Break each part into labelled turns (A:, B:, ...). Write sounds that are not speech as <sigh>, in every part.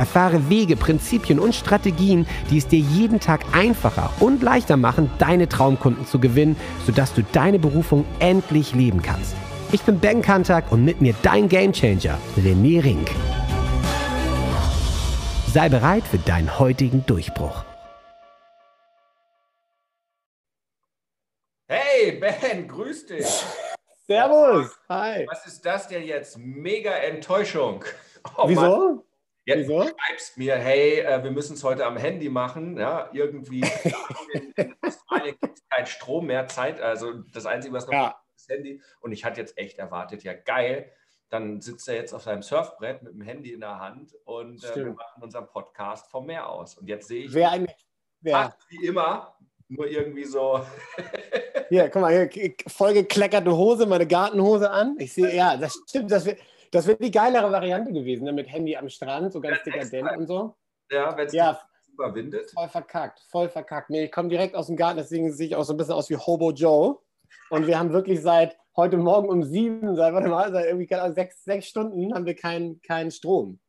A: Erfahre Wege, Prinzipien und Strategien, die es dir jeden Tag einfacher und leichter machen, deine Traumkunden zu gewinnen, sodass du deine Berufung endlich leben kannst. Ich bin Ben Kantak und mit mir dein Gamechanger, René Rink. Sei bereit für deinen heutigen Durchbruch.
B: Hey Ben, grüß dich.
C: Servus. Hi.
B: Was ist das denn jetzt? Mega Enttäuschung. Oh,
C: Wieso? Mann.
B: Jetzt Wieso? schreibst mir, hey, äh, wir müssen es heute am Handy machen. Ja, irgendwie in Australien gibt es keinen Strom mehr, Zeit. Also das Einzige, was noch ja. ist, das Handy. Und ich hatte jetzt echt erwartet, ja geil, dann sitzt er jetzt auf seinem Surfbrett mit dem Handy in der Hand und äh, wir machen unseren Podcast vom Meer aus. Und jetzt sehe ich,
C: wer eigentlich, wer?
B: wie immer, nur irgendwie so.
C: hier, guck mal, hier, vollgekleckerte Hose, meine Gartenhose an. Ich sehe, ja, das stimmt, das wird, das wird die geilere Variante gewesen, ne? mit Handy am Strand, so ganz ja, dekadent und so.
B: Ja, wenn es
C: ja, überwindet. Voll verkackt, voll verkackt. Nee, ich komme direkt aus dem Garten, deswegen sehe ich auch so ein bisschen aus wie Hobo Joe. Und wir haben wirklich seit heute Morgen um sieben, seit, warte mal, seit irgendwie sechs, sechs Stunden haben wir keinen kein Strom.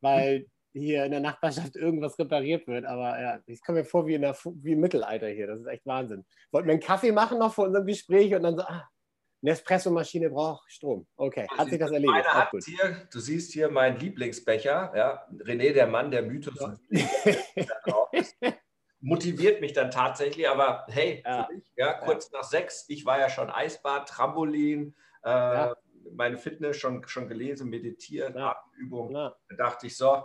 C: Weil hier in der Nachbarschaft irgendwas repariert wird. Aber ja, ich komme mir vor wie, in der, wie im Mittelalter hier. Das ist echt Wahnsinn. Wollten wir einen Kaffee machen noch vor unserem Gespräch und dann so, ah, eine Espresso-Maschine braucht Strom. Okay, hat also sich das erledigt.
B: Hat hier, du siehst hier meinen Lieblingsbecher, ja, René, der Mann, der Mythos. Ja. motiviert mich dann tatsächlich, aber hey, ja. Mich, ja kurz nach sechs, ich war ja schon Eisbad, Trampolin, äh, meine Fitness schon, schon gelesen, meditiert, Atemübung. Da dachte ich so,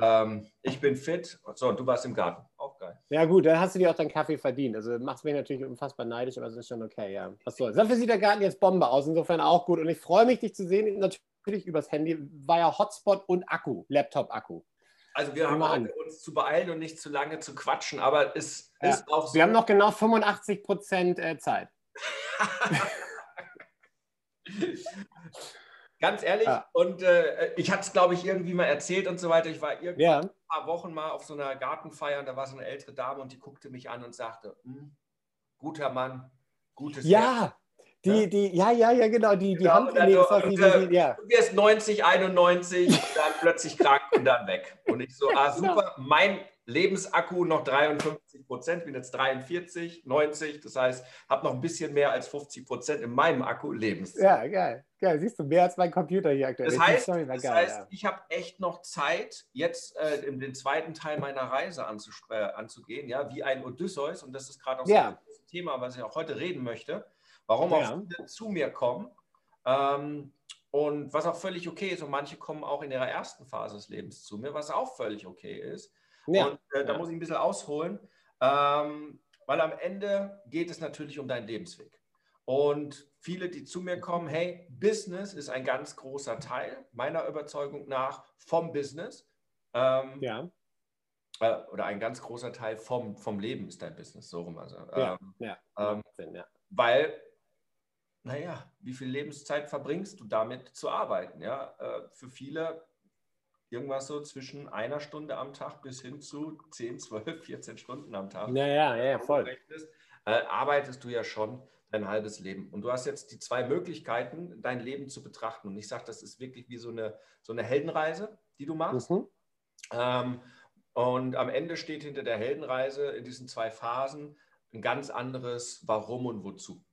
B: ähm, ich bin fit. So, und du warst im Garten. Auch geil.
C: Ja, gut, dann hast du dir auch deinen Kaffee verdient. Also macht es mich natürlich unfassbar neidisch, aber es ist schon okay, ja. Was soll's. Dafür sieht der Garten jetzt Bombe aus. Insofern auch gut. Und ich freue mich, dich zu sehen. Natürlich übers Handy. War ja Hotspot und Akku, Laptop-Akku.
B: Also wir haben heute uns zu beeilen und nicht zu lange zu quatschen, aber es ja. ist auch so.
C: Wir haben noch genau 85 Prozent äh, Zeit. <laughs> <laughs>
B: Ganz ehrlich, ja. und äh, ich hatte es, glaube ich, irgendwie mal erzählt und so weiter. Ich war irgendwann ja. ein paar Wochen mal auf so einer Gartenfeier und da war so eine ältere Dame und die guckte mich an und sagte, hm, guter Mann, gutes
C: Ja, Herz. die, die, ja, ja, ja, genau, die, die genau, Hand
B: und, also, und, die, äh, ja. Du wirst 90, 91 und dann <laughs> plötzlich krank und dann weg. Und ich so, ah, genau. super, mein Lebensakku noch 53 Prozent, bin jetzt 43, 90, das heißt, habe noch ein bisschen mehr als 50 Prozent in meinem Akku Lebenszeit.
C: Ja, geil. Geil, siehst du, mehr als mein Computer hier
B: aktuell. Das heißt, Story das geil, heißt ja. ich habe echt noch Zeit, jetzt äh, in den zweiten Teil meiner Reise äh, anzugehen, ja, wie ein Odysseus, und das ist gerade auch so ja. ein Thema, was ich auch heute reden möchte, warum ja. auch viele zu mir kommen. Ähm, und was auch völlig okay ist, und manche kommen auch in ihrer ersten Phase des Lebens zu mir, was auch völlig okay ist. Ja. Und äh, da muss ich ein bisschen ausholen, ähm, weil am Ende geht es natürlich um deinen Lebensweg. Und viele, die zu mir kommen, hey, Business ist ein ganz großer Teil meiner Überzeugung nach vom Business. Ähm, ja. Äh, oder ein ganz großer Teil vom, vom Leben ist dein Business, so rum. Also, ja, ähm, ja, ähm, Sinn, ja. Weil, naja, wie viel Lebenszeit verbringst du damit zu arbeiten? Ja? Äh, für viele irgendwas so zwischen einer Stunde am Tag bis hin zu 10, 12, 14 Stunden am Tag.
C: Ja, ja, ja, voll.
B: Äh, arbeitest du ja schon dein halbes Leben. Und du hast jetzt die zwei Möglichkeiten, dein Leben zu betrachten. Und ich sage, das ist wirklich wie so eine, so eine Heldenreise, die du machst. Mhm. Ähm, und am Ende steht hinter der Heldenreise in diesen zwei Phasen ein ganz anderes Warum und Wozu.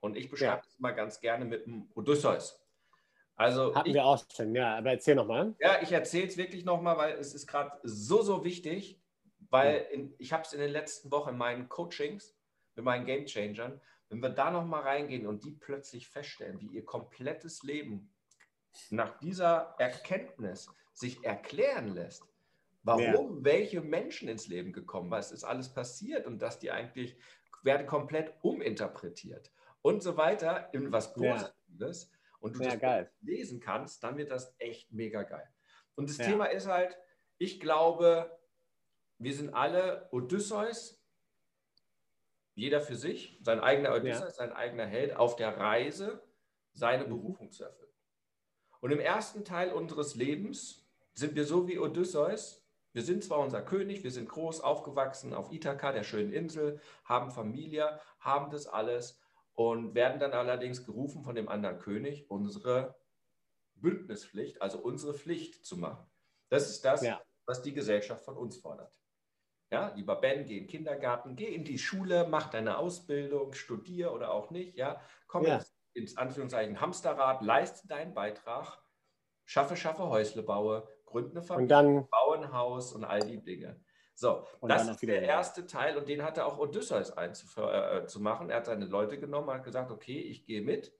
B: Und ich beschreibe ja. das mal ganz gerne mit dem Odysseus.
C: Also Hatten ich, wir auch schon, ja, aber erzähl nochmal.
B: Ja, ich erzähle es wirklich nochmal, weil es ist gerade so, so wichtig, weil in, ich habe es in den letzten Wochen in meinen Coachings mit meinen Game Changern, wenn wir da nochmal reingehen und die plötzlich feststellen, wie ihr komplettes Leben nach dieser Erkenntnis sich erklären lässt, warum ja. welche Menschen ins Leben gekommen, was ist alles passiert und dass die eigentlich werden komplett uminterpretiert und so weiter in was Positives. Ja und du ja, das geil. lesen kannst, dann wird das echt mega geil. Und das ja. Thema ist halt, ich glaube, wir sind alle Odysseus, jeder für sich, sein eigener Odysseus, ja. sein eigener Held, auf der Reise, seine mhm. Berufung zu erfüllen. Und im ersten Teil unseres Lebens sind wir so wie Odysseus. Wir sind zwar unser König, wir sind groß aufgewachsen auf Ithaka, der schönen Insel, haben Familie, haben das alles und werden dann allerdings gerufen von dem anderen König, unsere Bündnispflicht, also unsere Pflicht zu machen. Das ist das, ja. was die Gesellschaft von uns fordert. Ja, lieber Ben, geh in den Kindergarten, geh in die Schule, mach deine Ausbildung, studier oder auch nicht. Ja, komm ja. ins Anführungszeichen Hamsterrad, leiste deinen Beitrag, schaffe, schaffe Häusle baue, gründe eine Familie, dann, baue ein Haus und all die Dinge. So, das ist der erste Teil und den hatte auch Odysseus einzumachen. Äh, er hat seine Leute genommen, hat gesagt, okay, ich gehe mit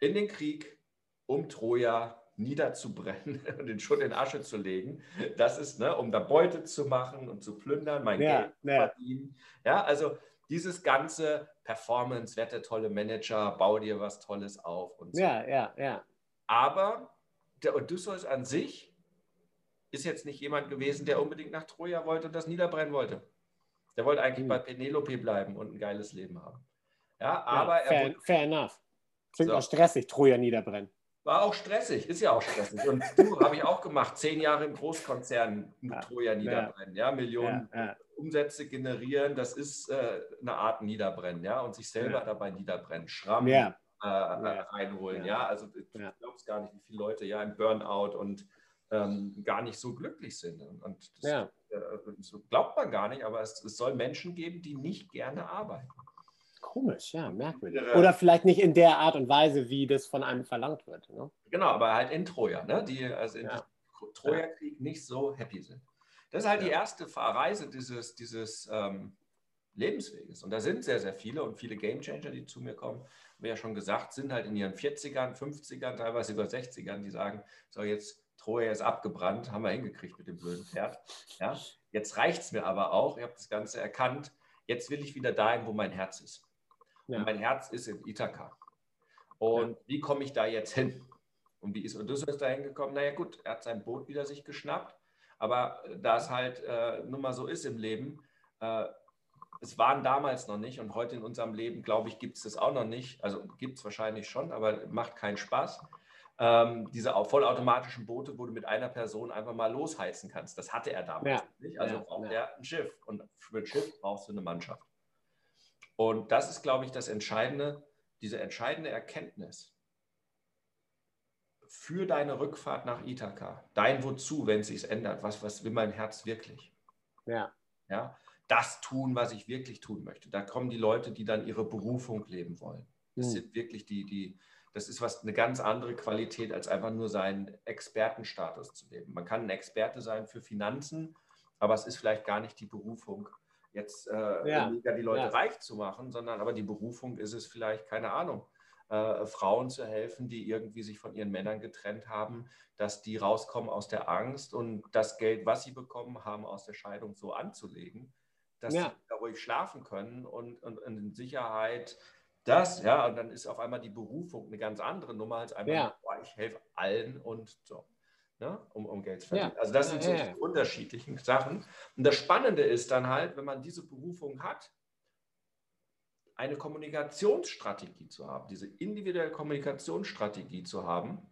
B: in den Krieg um Troja niederzubrennen <laughs> und den Schutt in Asche zu legen. Das ist, ne, um da Beute zu machen und zu plündern, mein ja, Geld zu ja. verdienen. Ja, also dieses ganze Performance, werde tolle Manager, bau dir was Tolles auf und
C: so. Ja, ja, ja.
B: Aber der Odysseus an sich ist jetzt nicht jemand gewesen, der unbedingt nach Troja wollte und das niederbrennen wollte. Der wollte eigentlich mhm. bei Penelope bleiben und ein geiles Leben haben. Ja, aber
C: ja, fair, er. Fair enough. Klingt so. auch stressig, Troja niederbrennen.
B: War auch stressig, ist ja auch stressig. Und du <laughs> habe ich auch gemacht, zehn Jahre im Großkonzern ja, Troja niederbrennen, ja, ja Millionen ja, Umsätze generieren, das ist äh, eine Art Niederbrennen, ja, und sich selber dabei niederbrennen, Schramm äh, einholen, ja. Also du glaubst gar nicht, wie viele Leute ja im Burnout und ähm, gar nicht so glücklich sind. Und das, äh, so glaubt man gar nicht, aber es, es soll Menschen geben, die nicht gerne arbeiten.
C: Komisch, ja, merkwürdig. Oder vielleicht nicht in der Art und Weise, wie das von einem verlangt wird. Ne?
B: Genau, aber halt in Troja, ne? die also in ja. Troja-Krieg nicht so happy sind. Das ist halt ja. die erste Reise dieses, dieses ähm, Lebensweges. Und da sind sehr, sehr viele und viele Gamechanger, die zu mir kommen, wie ja schon gesagt, sind halt in ihren 40ern, 50ern, teilweise über 60ern, die sagen, so jetzt Troja ist abgebrannt, haben wir hingekriegt mit dem blöden Pferd. Ja? Jetzt reicht es mir aber auch, ich habe das Ganze erkannt, jetzt will ich wieder dahin, wo mein Herz ist. Ja. Und mein Herz ist in Ithaka. Und ja. wie komme ich da jetzt hin? Und wie ist Odysseus da hingekommen? Naja, gut, er hat sein Boot wieder sich geschnappt. Aber da es halt äh, nun mal so ist im Leben, äh, es waren damals noch nicht und heute in unserem Leben, glaube ich, gibt es das auch noch nicht. Also gibt es wahrscheinlich schon, aber macht keinen Spaß. Ähm, diese vollautomatischen Boote, wo du mit einer Person einfach mal losheizen kannst. Das hatte er damals ja. nicht. Also ja. braucht er ein Schiff. Und für ein Schiff brauchst du eine Mannschaft. Und das ist, glaube ich, das Entscheidende, diese entscheidende Erkenntnis für deine Rückfahrt nach Ithaka, dein Wozu, wenn es sich ändert, was, was will mein Herz wirklich?
C: Ja.
B: ja. Das tun, was ich wirklich tun möchte. Da kommen die Leute, die dann ihre Berufung leben wollen. Das mhm. sind wirklich die, die, das ist was eine ganz andere Qualität, als einfach nur seinen Expertenstatus zu leben. Man kann ein Experte sein für Finanzen, aber es ist vielleicht gar nicht die Berufung, jetzt äh, ja. die Leute ja. reich zu machen, sondern aber die Berufung ist es vielleicht, keine Ahnung, äh, Frauen zu helfen, die irgendwie sich von ihren Männern getrennt haben, dass die rauskommen aus der Angst und das Geld, was sie bekommen haben, aus der Scheidung so anzulegen, dass ja. sie da ruhig schlafen können und, und, und, in Sicherheit das, ja, und dann ist auf einmal die Berufung eine ganz andere Nummer als einfach, ja. boah, ich helfe allen und so ne, um, um Geld zu verdienen. Ja. Also das sind so ja, unterschiedliche Sachen. Und das Spannende ist dann halt, wenn man diese Berufung hat, eine Kommunikationsstrategie zu haben, diese individuelle Kommunikationsstrategie zu haben.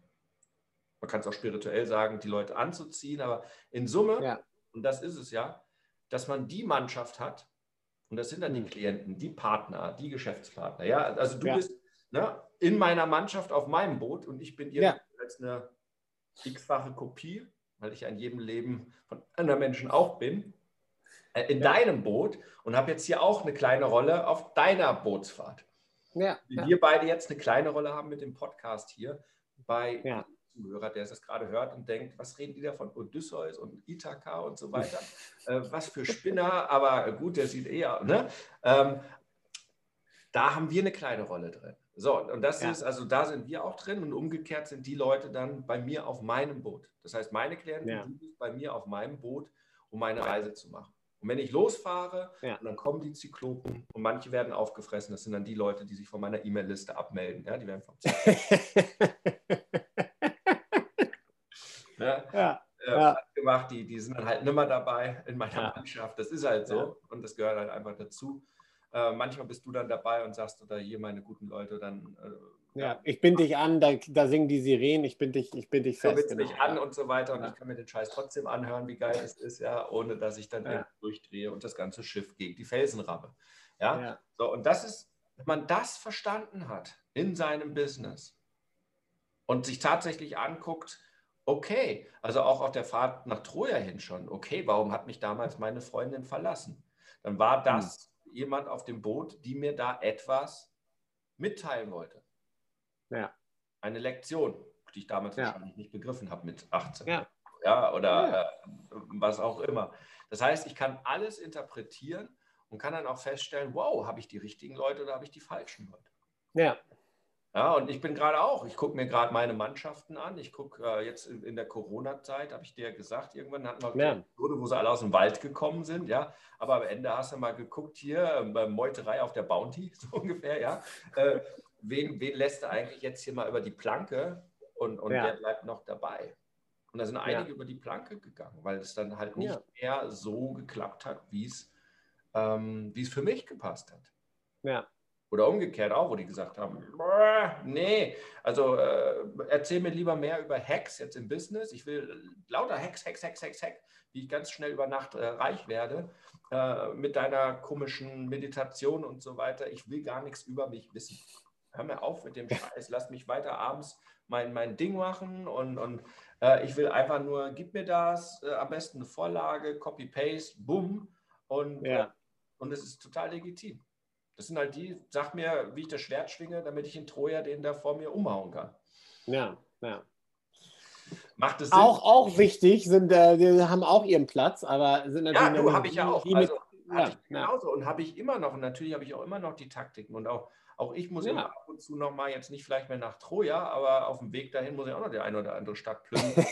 B: Man kann es auch spirituell sagen, die Leute anzuziehen, aber in Summe, und das ist es ja, dass man die Mannschaft hat, und das sind dann die. Klienten, die Partner, die Geschäftspartner. Ja, also du ja. bist ne, in meiner Mannschaft auf meinem Boot und ich bin ihr als eine x-fache Kopie, weil ich an jedem Leben von anderen Menschen auch bin, äh, in ja. deinem Boot und habe jetzt hier auch eine kleine Rolle auf deiner Bootsfahrt. Ja, Wie ja. wir beide jetzt eine kleine Rolle haben mit dem Podcast hier bei ja. Zuhörer, der es gerade hört und denkt, was reden die da von Odysseus und Ithaka und so weiter? <laughs> äh, was für Spinner, aber gut, der sieht eher, ne? Ähm, da haben wir eine kleine Rolle drin. So, und das ja. ist, also da sind wir auch drin und umgekehrt sind die Leute dann bei mir auf meinem Boot. Das heißt, meine Klienten, ja. bist bei mir auf meinem Boot, um meine Reise zu machen. Und wenn ich losfahre, ja. dann kommen die Zyklopen und manche werden aufgefressen. Das sind dann die Leute, die sich von meiner E-Mail-Liste abmelden. Ja, die werden vom <laughs> ja, ja, ja. gemacht, die, die sind dann halt nimmer dabei in meiner ja. Mannschaft. Das ist halt so ja. und das gehört halt einfach dazu. Äh, manchmal bist du dann dabei und sagst, oder hier meine guten Leute, dann.
C: Äh, ja, ich bin dich an, da, da, singen die Sirenen, ich bin dich, ich bin dich
B: fest. Du genau. mich an und so weiter und ich kann mir den Scheiß trotzdem anhören, wie geil es ist, ja, ohne dass ich dann durchdrehe und das ganze Schiff gegen die Felsen rabbe. Ja? So, und das ist, wenn man das verstanden hat in seinem Business und sich tatsächlich anguckt, okay, also auch auf der Fahrt nach Troja hin schon, okay, warum hat mich damals meine Freundin verlassen? Dann war das hm. jemand auf dem Boot, die mir da etwas mitteilen wollte.
C: Ja.
B: Eine Lektion, die ich damals ja. wahrscheinlich nicht begriffen habe mit 18.
C: Ja.
B: Ja, oder ja. Äh, was auch immer. Das heißt, ich kann alles interpretieren und kann dann auch feststellen, wow, habe ich die richtigen Leute oder habe ich die falschen Leute?
C: Ja.
B: Ja, und ich bin gerade auch, ich gucke mir gerade meine Mannschaften an. Ich gucke äh, jetzt in, in der Corona-Zeit, habe ich dir ja gesagt, irgendwann hatten wir ja. Episode, wo sie alle aus dem Wald gekommen sind, ja. Aber am Ende hast du mal geguckt hier, äh, Meuterei auf der Bounty, <laughs> so ungefähr, ja. Äh, wen, wen lässt du eigentlich jetzt hier mal über die Planke und, und ja. wer bleibt noch dabei? Und da sind einige über die Planke gegangen, weil es dann halt nicht mehr so geklappt hat, wie es ähm, wie es für mich gepasst hat.
C: Ja.
B: Oder umgekehrt auch, wo die gesagt haben, nee, also äh, erzähl mir lieber mehr über Hacks jetzt im Business. Ich will lauter Hacks, Hacks, Hacks, Hacks, Hacks, wie ich ganz schnell über Nacht äh, reich werde äh, mit deiner komischen Meditation und so weiter. Ich will gar nichts über mich wissen. Hör mir auf mit dem Scheiß, lass mich weiter abends mein, mein Ding machen und, und äh, ich will einfach nur, gib mir das, äh, am besten eine Vorlage, Copy-Paste, bumm und
C: ja.
B: Und es ist total legitim. Das sind halt die, sag mir, wie ich das Schwert schwinge, damit ich in Troja den da vor mir umhauen kann.
C: Ja, ja.
B: Macht es Sinn?
C: Auch, auch wichtig, sind, äh, die haben auch ihren Platz, aber sind
B: natürlich. Ja, du habe ich ja auch. Also, ja, genauso. Ja. Und habe ich immer noch, und natürlich habe ich auch immer noch die Taktiken. Und auch, auch ich muss ja. immer ab und zu nochmal, jetzt nicht vielleicht mehr nach Troja, aber auf dem Weg dahin muss ich auch noch die eine oder andere Stadt plündern. <laughs>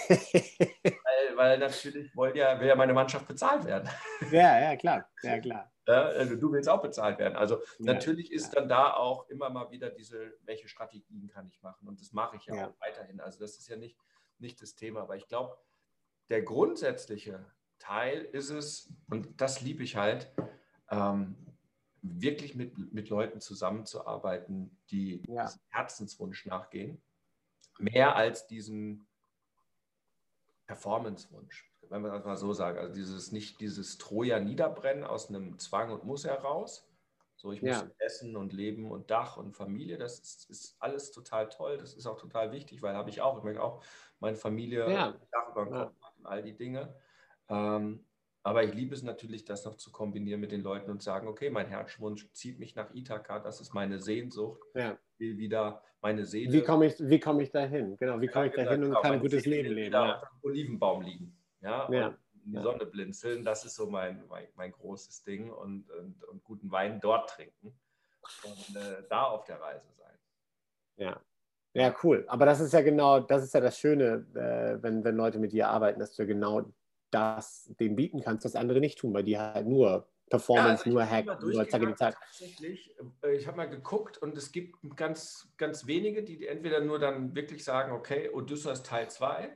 B: weil, weil natürlich will ja, will ja meine Mannschaft bezahlt werden.
C: ja, ja, klar. Ja, klar. <laughs>
B: Also du willst auch bezahlt werden. Also ja, natürlich ist ja. dann da auch immer mal wieder diese, welche Strategien kann ich machen? Und das mache ich ja, ja. auch weiterhin. Also das ist ja nicht, nicht das Thema. Aber ich glaube, der grundsätzliche Teil ist es, und das liebe ich halt, ähm, wirklich mit, mit Leuten zusammenzuarbeiten, die ja. Herzenswunsch nachgehen, mehr als diesen Performance-Wunsch wenn man das mal so sagt, also dieses nicht dieses Troja niederbrennen aus einem Zwang und Muss heraus. So, ich muss ja. essen und leben und Dach und Familie, das ist, ist, alles total toll. Das ist auch total wichtig, weil habe ich auch. Ich möchte auch meine Familie,
C: ja.
B: Dach über den Kopf ja. und all die Dinge. Ähm, aber ich liebe es natürlich, das noch zu kombinieren mit den Leuten und sagen, okay, mein Herzwunsch zieht mich nach Ithaka, das ist meine Sehnsucht.
C: Ja.
B: Ich will wieder meine Seele.
C: Wie komme ich, wie komm ich dahin? Genau, wie komme ich dahin und kann ein gutes Leben leben?
B: Ja. Olivenbaum liegen ja, ja. in die Sonne blinzeln, das ist so mein, mein, mein großes Ding und, und, und, guten Wein dort trinken und äh, da auf der Reise sein.
C: Ja. Ja, cool. Aber das ist ja genau, das ist ja das Schöne, äh, wenn, wenn Leute mit dir arbeiten, dass du genau das dem bieten kannst, was andere nicht tun, weil die halt nur Performance, ja, also nur Hack, nur Zacke die Zeit.
B: Tatsächlich, äh, ich habe mal geguckt und es gibt ganz, ganz wenige, die entweder nur dann wirklich sagen, okay, Odysseus Teil 2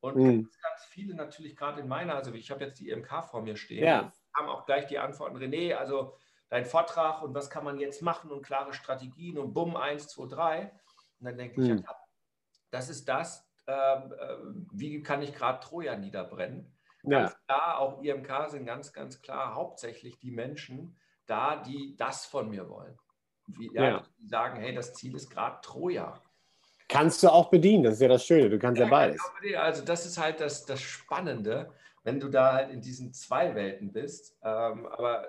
B: und mhm. ganz, ganz viele natürlich gerade in meiner, also ich habe jetzt die EMK vor mir stehen,
C: ja.
B: haben auch gleich die Antworten, René, also dein Vortrag und was kann man jetzt machen und klare Strategien und bumm, 1, 2, 3. Und dann denke ich, mhm. ja, das ist das, ähm, äh, wie kann ich gerade Troja niederbrennen? Ganz ja. klar, auch IMK sind ganz, ganz klar hauptsächlich die Menschen da, die das von mir wollen. Wie, ja, ja. Die sagen, hey, das Ziel ist gerade Troja.
C: Kannst du auch bedienen, das ist ja das Schöne, du kannst ja, ja beides.
B: Also das ist halt das, das Spannende, wenn du da halt in diesen zwei Welten bist. Ähm, aber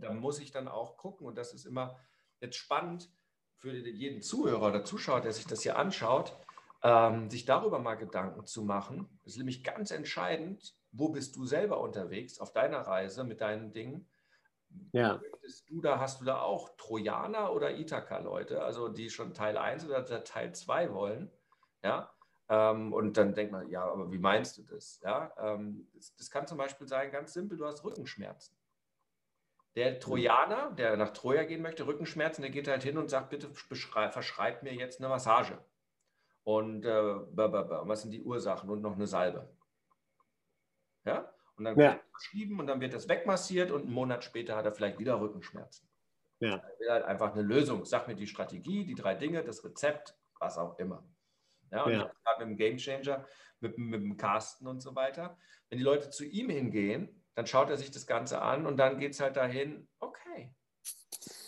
B: da muss ich dann auch gucken und das ist immer jetzt spannend für jeden Zuhörer oder Zuschauer, der sich das hier anschaut, ähm, sich darüber mal Gedanken zu machen. Das ist nämlich ganz entscheidend, wo bist du selber unterwegs auf deiner Reise mit deinen Dingen
C: ja.
B: Du da, hast du da auch Trojaner oder Ithaka-Leute, also die schon Teil 1 oder Teil 2 wollen? Ja. Ähm, und dann denkt man, ja, aber wie meinst du das? Ja, ähm, das, das, kann zum Beispiel sein, ganz simpel, du hast Rückenschmerzen. Der Trojaner, der nach Troja gehen möchte, Rückenschmerzen, der geht halt hin und sagt, bitte verschreib mir jetzt eine Massage. Und äh, was sind die Ursachen und noch eine Salbe. Ja? Und dann ja. geschrieben und dann wird das wegmassiert und einen Monat später hat er vielleicht wieder Rückenschmerzen. Ja. Er will halt einfach eine Lösung. Sag mir die Strategie, die drei Dinge, das Rezept, was auch immer. Ja, und ja. mit dem Game Changer, mit, mit dem Carsten und so weiter. Wenn die Leute zu ihm hingehen, dann schaut er sich das Ganze an und dann geht es halt dahin, okay,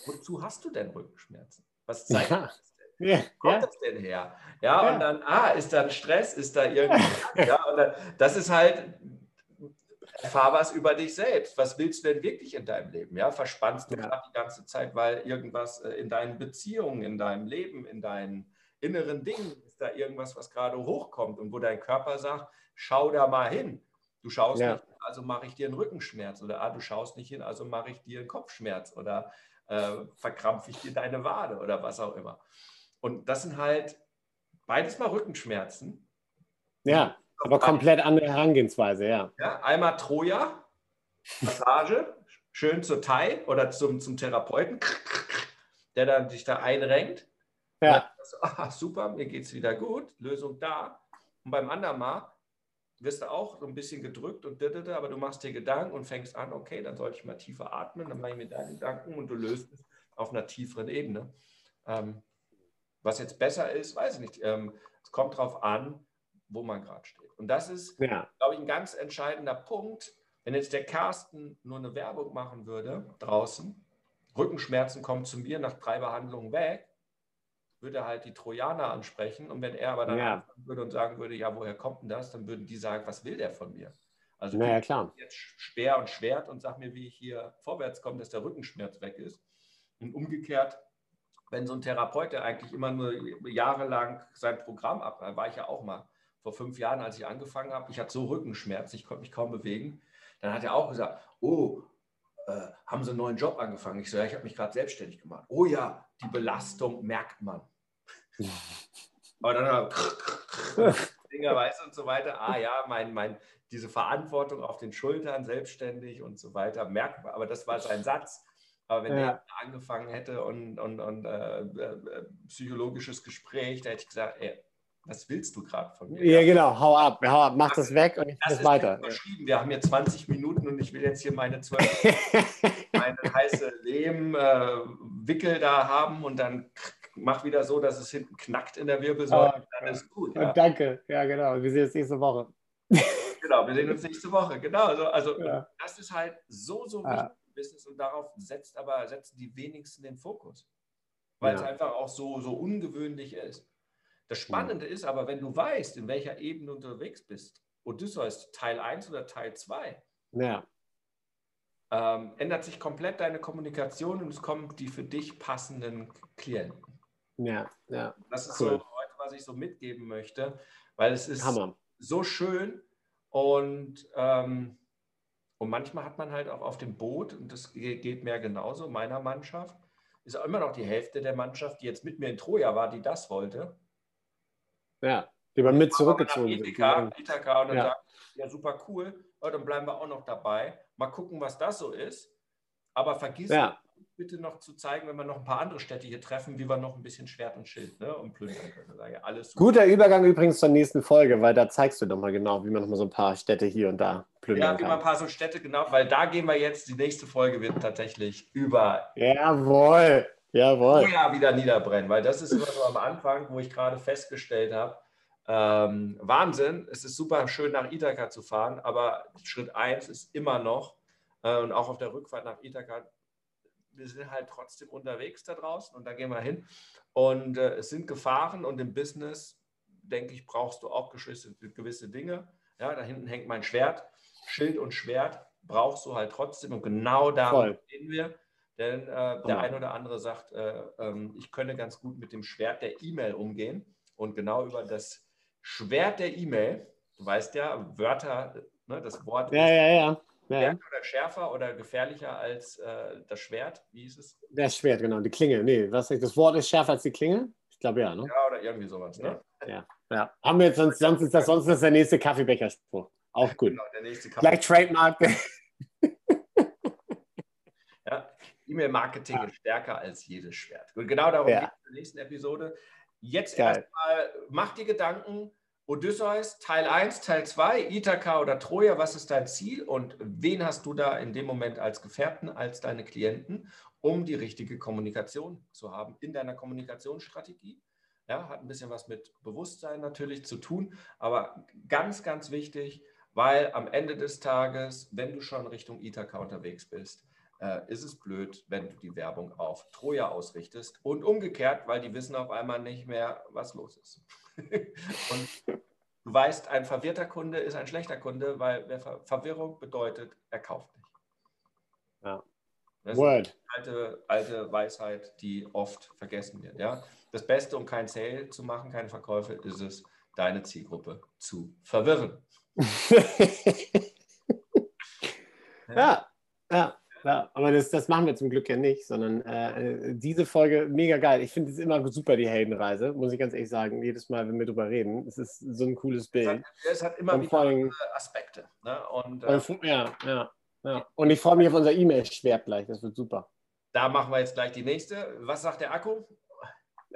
B: wozu hast du denn Rückenschmerzen? Was zeigt ja. das? Ja. Kommt ja. das denn her? Ja, ja, und dann, ah, ist da ein Stress, ist da irgendwie, ja, und dann, das ist halt, erfahr was über dich selbst. Was willst du denn wirklich in deinem Leben? Ja, verspannst du ja. die ganze Zeit, weil irgendwas äh, in deinen Beziehungen, in deinem Leben, in deinen inneren Dingen ist da irgendwas, was gerade hochkommt und wo dein Körper sagt, schau da mal hin. Du schaust nicht, also mache ich dir einen Rückenschmerz oder ah, du schaust nicht hin, also mache ich dir einen Kopfschmerz oder äh, verkrampfe ich dir deine Wade oder was auch immer. Und das sind halt beides mal Rückenschmerzen.
C: Ja. Aber komplett andere Herangehensweise, ja.
B: ja einmal Troja, Massage, schön zur Thai oder zum, zum Therapeuten, der dann sich da einrenkt. Ja. So, ah, super, mir geht es wieder gut, Lösung da. Und beim anderen Mal wirst du auch so ein bisschen gedrückt und dittete, aber du machst dir Gedanken und fängst an, okay, dann sollte ich mal tiefer atmen, dann mache ich mir deine Gedanken und du löst es auf einer tieferen Ebene. Ähm, was jetzt besser ist, weiß ich nicht. Ähm, es kommt darauf an, wo man gerade steht. Und das ist, ja. glaube ich, ein ganz entscheidender Punkt. Wenn jetzt der Carsten nur eine Werbung machen würde draußen, Rückenschmerzen kommen zu mir nach drei Behandlungen weg, würde er halt die Trojaner ansprechen. Und wenn er aber dann ja. würde und sagen würde, ja, woher kommt denn das, dann würden die sagen, was will der von mir? Also
C: naja, klar.
B: jetzt Speer und Schwert und sag mir, wie ich hier vorwärts komme, dass der Rückenschmerz weg ist. Und umgekehrt, wenn so ein Therapeut, der eigentlich immer nur jahrelang sein Programm ab, war ich ja auch mal, vor fünf Jahren, als ich angefangen habe, ich hatte so Rückenschmerzen, ich konnte mich kaum bewegen. Dann hat er auch gesagt, oh, äh, haben Sie einen neuen Job angefangen? Ich so, ja, ich habe mich gerade selbstständig gemacht. Oh ja, die Belastung merkt man. <laughs> Aber dann <laughs> Dinger weiß und so weiter. Ah ja, mein, mein, diese Verantwortung auf den Schultern, selbstständig und so weiter, merkt man. Aber das war sein Satz. Aber wenn ja. der angefangen hätte und, und, und äh, äh, psychologisches Gespräch, da hätte ich gesagt, ey, was willst du gerade von mir?
C: Ja, genau, hau ab, hau ab, mach das, das weg und ich das, das weiter.
B: Wir haben hier 20 Minuten und ich will jetzt hier meine 12 <laughs> meine heiße Lehm-Wickel äh, da haben und dann mach wieder so, dass es hinten knackt in der Wirbelsäule. Oh, dann ist gut.
C: Ja. Danke, ja, genau. Wir sehen uns nächste Woche.
B: genau, wir sehen uns nächste Woche. Genau, also, also ja. das ist halt so, so wichtig im Business und darauf setzt aber setzen die wenigsten den Fokus. Weil es einfach auch so, so ungewöhnlich ist. Das. Spannende ist aber, wenn du weißt, in welcher Ebene du unterwegs bist, Odysseus Teil 1 oder Teil 2,
C: ja.
B: ähm, ändert sich komplett deine Kommunikation und es kommen die für dich passenden Klienten.
C: Ja, ja.
B: Das ist cool. so heute, was ich so mitgeben möchte, weil es ist Hammer. so schön und, ähm, und manchmal hat man halt auch auf dem Boot, und das geht mir genauso, meiner Mannschaft, ist auch immer noch die Hälfte der Mannschaft, die jetzt mit mir in Troja war, die das wollte.
C: Ja, die waren mit zurückgezogen
B: Ithaka, Ithaka und dann ja. sagt, ja, super cool, oh, dann bleiben wir auch noch dabei. Mal gucken, was das so ist. Aber vergiss ja. Bitte noch zu zeigen, wenn wir noch ein paar andere Städte hier treffen, wie wir noch ein bisschen Schwert und Schild ne, und plündern können. Ja, alles.
C: Guter Übergang übrigens zur nächsten Folge, weil da zeigst du doch mal genau, wie man noch mal so ein paar Städte hier und da plündern ja, kann. Ja, wie
B: man ein paar so Städte, genau, weil da gehen wir jetzt, die nächste Folge wird tatsächlich über.
C: Jawohl. Jawohl.
B: Ja, wieder niederbrennen, weil das ist immer so am Anfang, wo ich gerade festgestellt habe, ähm, Wahnsinn, es ist super schön nach Ithaka zu fahren, aber Schritt 1 ist immer noch, äh, und auch auf der Rückfahrt nach Ithaka, wir sind halt trotzdem unterwegs da draußen und da gehen wir hin. Und äh, es sind Gefahren und im Business, denke ich, brauchst du auch gewisse, gewisse Dinge. Ja, da hinten hängt mein Schwert, Schild und Schwert brauchst du halt trotzdem und genau da stehen wir. Denn äh, der ja. eine oder andere sagt, äh, ähm, ich könne ganz gut mit dem Schwert der E-Mail umgehen. Und genau über das Schwert der E-Mail, du weißt ja, Wörter, ne, das Wort
C: ja, ja, ja.
B: Ja. oder schärfer oder gefährlicher als äh, das Schwert? Wie ist es?
C: Das Schwert, genau, die Klinge. Nee, was, das Wort ist schärfer als die Klinge? Ich glaube ja, ne?
B: Ja, oder irgendwie sowas,
C: ne? Ja, ja. Haben wir jetzt, sonst, sonst, ist das, sonst ist das der nächste Kaffeebecherspruch. Auch <laughs> gut. Genau, der nächste Kaffee Gleich Trademark. <laughs>
B: E-Mail-Marketing ja. ist stärker als jedes Schwert. Und genau darum ja. geht es in der nächsten Episode. Jetzt erstmal, mach dir Gedanken, Odysseus, Teil 1, Teil 2, Ithaka oder Troja, was ist dein Ziel und wen hast du da in dem Moment als Gefährten, als deine Klienten, um die richtige Kommunikation zu haben in deiner Kommunikationsstrategie? Ja, hat ein bisschen was mit Bewusstsein natürlich zu tun, aber ganz, ganz wichtig, weil am Ende des Tages, wenn du schon Richtung Ithaka unterwegs bist, äh, ist es blöd, wenn du die Werbung auf Troja ausrichtest und umgekehrt, weil die wissen auf einmal nicht mehr, was los ist. <laughs> und du weißt, ein verwirrter Kunde ist ein schlechter Kunde, weil Ver Verwirrung bedeutet, er kauft nicht. Ja. Das Word. ist eine alte, alte Weisheit, die oft vergessen wird. Ja? Das Beste, um kein Sale zu machen, keine Verkäufe, ist es, deine Zielgruppe zu verwirren. <laughs>
C: ja, ja. Ja, aber das, das machen wir zum Glück ja nicht, sondern äh, diese Folge mega geil. Ich finde es immer super, die Heldenreise, muss ich ganz ehrlich sagen. Jedes Mal, wenn wir drüber reden, es ist so ein cooles Bild. Es
B: hat, hat immer und wieder Aspekte. Ne?
C: Und, äh, ja, ja, ja. Und ich freue mich auf unser E-Mail-Schwert gleich, das wird super.
B: Da machen wir jetzt gleich die nächste. Was sagt der Akku?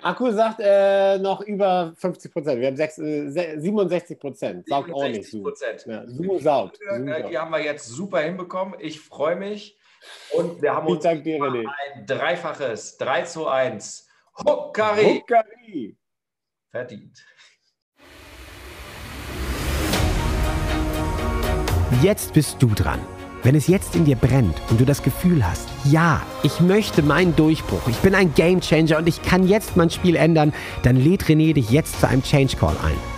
C: Akku sagt äh, noch über 50 Prozent. Wir haben 6, äh, 67 Prozent. Saugt ordentlich. Prozent. Ja,
B: Zoom saugt. Die haben wir jetzt super hinbekommen. Ich freue mich. Und wir haben uns ein dreifaches 3 zu 1 Huckari, Huckari. verdient.
A: Jetzt bist du dran. Wenn es jetzt in dir brennt und du das Gefühl hast, ja, ich möchte meinen Durchbruch, ich bin ein Gamechanger und ich kann jetzt mein Spiel ändern, dann lädt René dich jetzt zu einem Change Call ein.